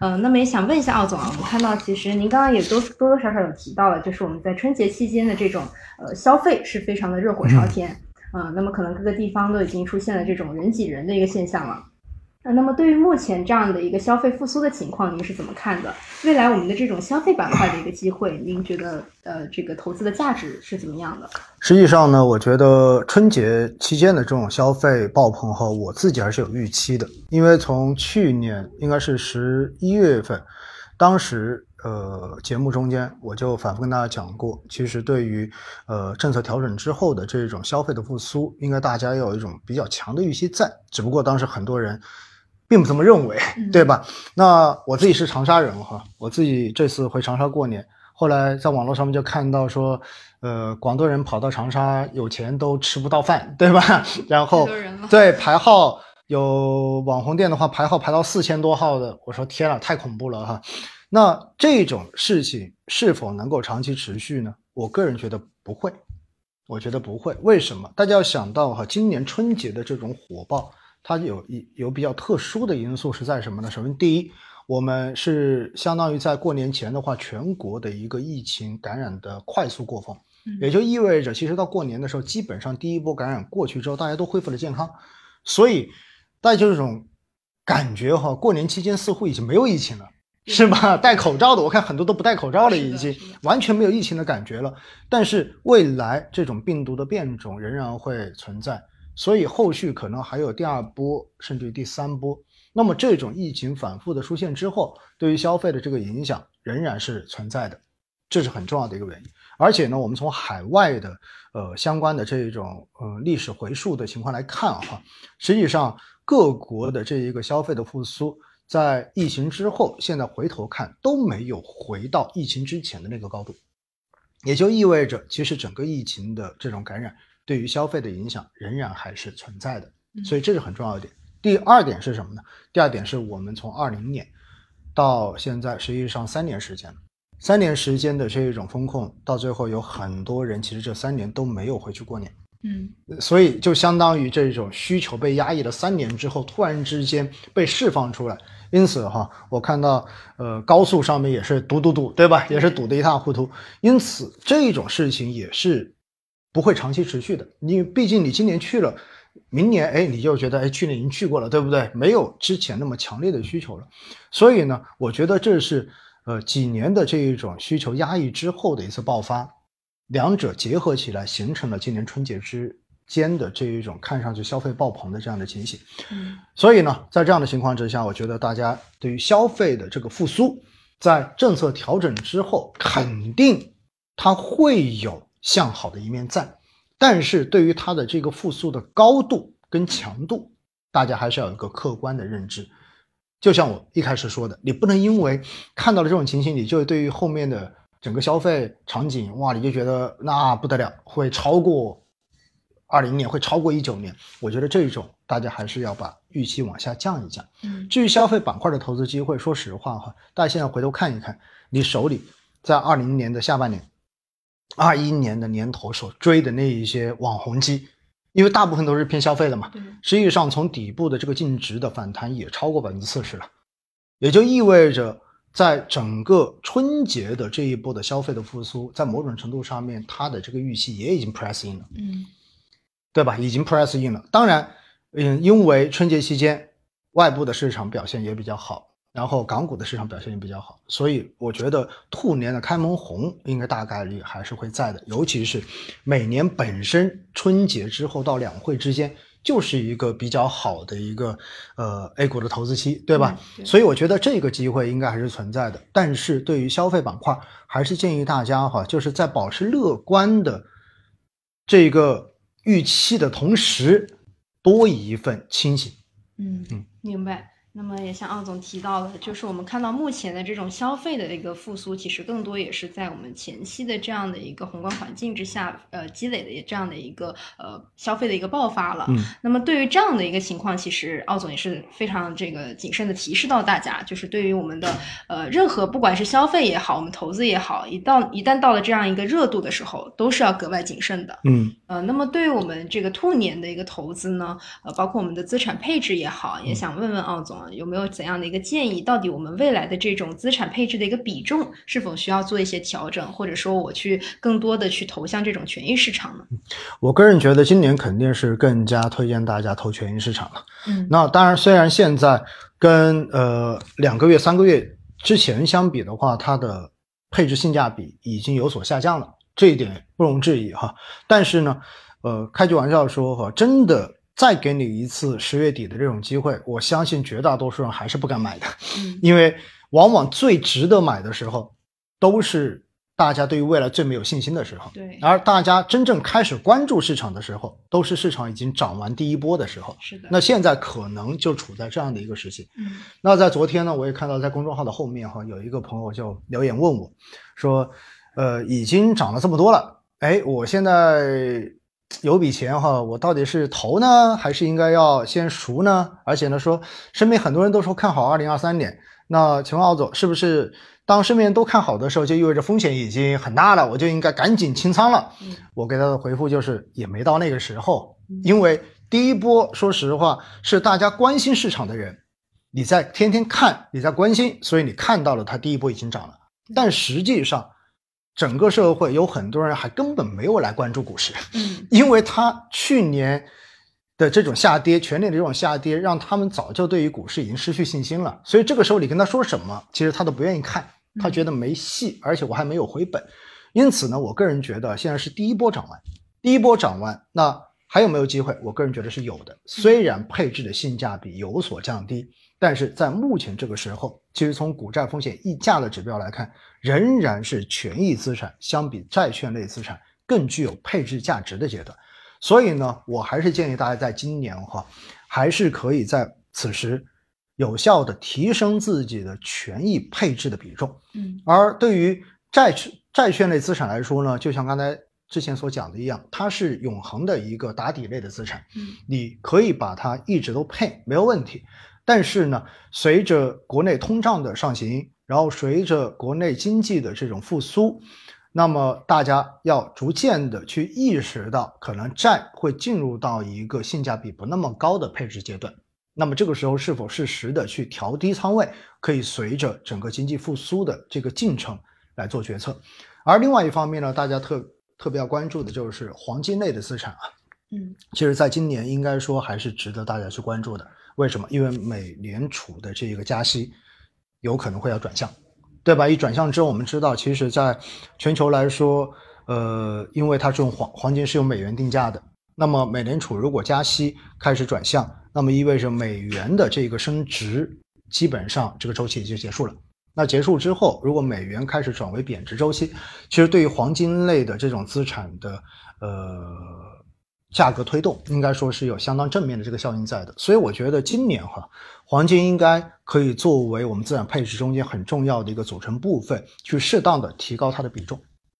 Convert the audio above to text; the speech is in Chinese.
嗯，那么也想问一下奥总啊，我们看到其实您刚刚也多多多少少有提到了，就是我们在春节期间的这种呃消费是非常的热火朝天，嗯，那么可能各个地方都已经出现了这种人挤人的一个现象了。啊，那么对于目前这样的一个消费复苏的情况，您是怎么看的？未来我们的这种消费板块的一个机会，您觉得呃这个投资的价值是怎么样的？实际上呢，我觉得春节期间的这种消费爆棚后，我自己还是有预期的，因为从去年应该是十一月份，当时呃节目中间我就反复跟大家讲过，其实对于呃政策调整之后的这种消费的复苏，应该大家要有一种比较强的预期在，只不过当时很多人。并不这么认为，对吧？那我自己是长沙人哈，我自己这次回长沙过年，后来在网络上面就看到说，呃，广东人跑到长沙有钱都吃不到饭，对吧？然后对排号有网红店的话，排号排到四千多号的，我说天啊，太恐怖了哈。那这种事情是否能够长期持续呢？我个人觉得不会，我觉得不会。为什么？大家要想到哈，今年春节的这种火爆。它有一有比较特殊的因素是在什么呢？首先，第一，我们是相当于在过年前的话，全国的一个疫情感染的快速过峰，也就意味着，其实到过年的时候，基本上第一波感染过去之后，大家都恢复了健康，所以大家就这种感觉哈，过年期间似乎已经没有疫情了，是吧？戴口罩的，我看很多都不戴口罩了，已经完全没有疫情的感觉了。但是未来这种病毒的变种仍然会存在。所以后续可能还有第二波，甚至第三波。那么这种疫情反复的出现之后，对于消费的这个影响仍然是存在的，这是很重要的一个原因。而且呢，我们从海外的呃相关的这种呃历史回溯的情况来看哈，实际上各国的这一个消费的复苏，在疫情之后，现在回头看都没有回到疫情之前的那个高度，也就意味着其实整个疫情的这种感染。对于消费的影响仍然还是存在的，所以这是很重要一点。第二点是什么呢？第二点是我们从二零年到现在，实际上三年时间，三年时间的这一种风控，到最后有很多人其实这三年都没有回去过年，嗯，所以就相当于这种需求被压抑了三年之后，突然之间被释放出来。因此哈，我看到呃高速上面也是堵堵堵，对吧？也是堵得一塌糊涂。因此这种事情也是。不会长期持续的，你毕竟你今年去了，明年哎你就觉得哎去年已经去过了，对不对？没有之前那么强烈的需求了，所以呢，我觉得这是呃几年的这一种需求压抑之后的一次爆发，两者结合起来形成了今年春节之间的这一种看上去消费爆棚的这样的情形。嗯，所以呢，在这样的情况之下，我觉得大家对于消费的这个复苏，在政策调整之后，肯定它会有。向好的一面在，但是对于它的这个复苏的高度跟强度，大家还是要有一个客观的认知。就像我一开始说的，你不能因为看到了这种情形，你就对于后面的整个消费场景，哇，你就觉得那不得了，会超过二零年，会超过一九年。我觉得这种大家还是要把预期往下降一降。嗯，至于消费板块的投资机会，说实话哈，大家现在回头看一看，你手里在二零年的下半年。二一年的年头所追的那一些网红机，因为大部分都是偏消费的嘛，实际上从底部的这个净值的反弹也超过百分之四十了，也就意味着在整个春节的这一波的消费的复苏，在某种程度上面，它的这个预期也已经 press in 了，嗯，对吧？已经 press in 了。当然，嗯，因为春节期间外部的市场表现也比较好。然后港股的市场表现也比较好，所以我觉得兔年的开门红应该大概率还是会在的。尤其是每年本身春节之后到两会之间就是一个比较好的一个呃 A 股的投资期，对吧？所以我觉得这个机会应该还是存在的。但是对于消费板块，还是建议大家哈，就是在保持乐观的这个预期的同时，多一份清醒。嗯嗯，明白。那么也像奥总提到了，就是我们看到目前的这种消费的一个复苏，其实更多也是在我们前期的这样的一个宏观环境之下，呃，积累的这样的一个呃消费的一个爆发了。嗯。那么对于这样的一个情况，其实奥总也是非常这个谨慎的提示到大家，就是对于我们的呃任何不管是消费也好，我们投资也好，一到一旦到了这样一个热度的时候，都是要格外谨慎的。嗯。呃，那么对于我们这个兔年的一个投资呢，呃，包括我们的资产配置也好，也想问问奥总。么？有没有怎样的一个建议？到底我们未来的这种资产配置的一个比重是否需要做一些调整，或者说我去更多的去投向这种权益市场呢？我个人觉得今年肯定是更加推荐大家投权益市场了。嗯，那当然，虽然现在跟呃两个月、三个月之前相比的话，它的配置性价比已经有所下降了，这一点不容置疑哈。但是呢，呃，开句玩笑说哈，真的再给你一次十月底的这种机会，我相信绝大多数人还是不敢买的，嗯 因为往往最值得买的时候，都是大家对于未来最没有信心的时候。对，而大家真正开始关注市场的时候，都是市场已经涨完第一波的时候。是的。那现在可能就处在这样的一个时期。嗯那在昨天呢，我也看到在公众号的后面哈，有一个朋友就留言问我，说，呃，已经涨了这么多了，哎，我现在有笔钱哈，我到底是投呢，还是应该要先赎呢？而且呢，说身边很多人都说看好二零二三年，那请问奥总，是不是当身边人都看好的时候，就意味着风险已经很大了，我就应该赶紧清仓了？嗯我给他的回复就是，也没到那个时候嗯，因为第一波，说实话是大家关心市场的人，你在天天看，你在关心，所以你看到了它第一波已经涨了，但实际上，整个社会有很多人还根本没有来关注股市，嗯 因为他去年的这种下跌，全年的这种下跌，让他们早就对于股市已经失去信心了。所以这个时候你跟他说什么，其实他都不愿意看，他觉得没戏，而且我还没有回本。因此呢，我个人觉得现在是第一波涨完，第一波涨完，那还有没有机会？我个人觉得是有的。虽然配置的性价比有所降低，但是在目前这个时候，其实从股债风险溢价的指标来看，仍然是权益资产相比债券类资产更具有配置价值的阶段。所以呢，我还是建议大家在今年哈，还是可以在此时有效的提升自己的权益配置的比重。嗯而对于债券债券类资产来说呢，就像刚才之前所讲的一样，它是永恒的一个打底类的资产，嗯你可以把它一直都配没有问题。但是呢，随着国内通胀的上行，然后随着国内经济的这种复苏，那么大家要逐渐的去意识到，可能债会进入到一个性价比不那么高的配置阶段。那么这个时候是否适时的去调低仓位，可以随着整个经济复苏的这个进程来做决策。而另外一方面呢，大家特特别要关注的就是黄金类的资产啊，嗯其实在今年应该说还是值得大家去关注的。为什么？因为美联储的这个加息有可能会要转向，对吧？一转向之后，我们知道，其实在全球来说，呃，因为它这种黄黄金是用美元定价的，那么美联储如果加息开始转向，那么意味着美元的这个升值基本上这个周期也就结束了。那结束之后，如果美元开始转为贬值周期，其实对于黄金类的这种资产的呃价格推动，应该说是有相当正面的这个效应在的。所以我觉得今年哈，黄金应该可以作为我们资产配置中间很重要的一个组成部分，去适当的提高它的比重。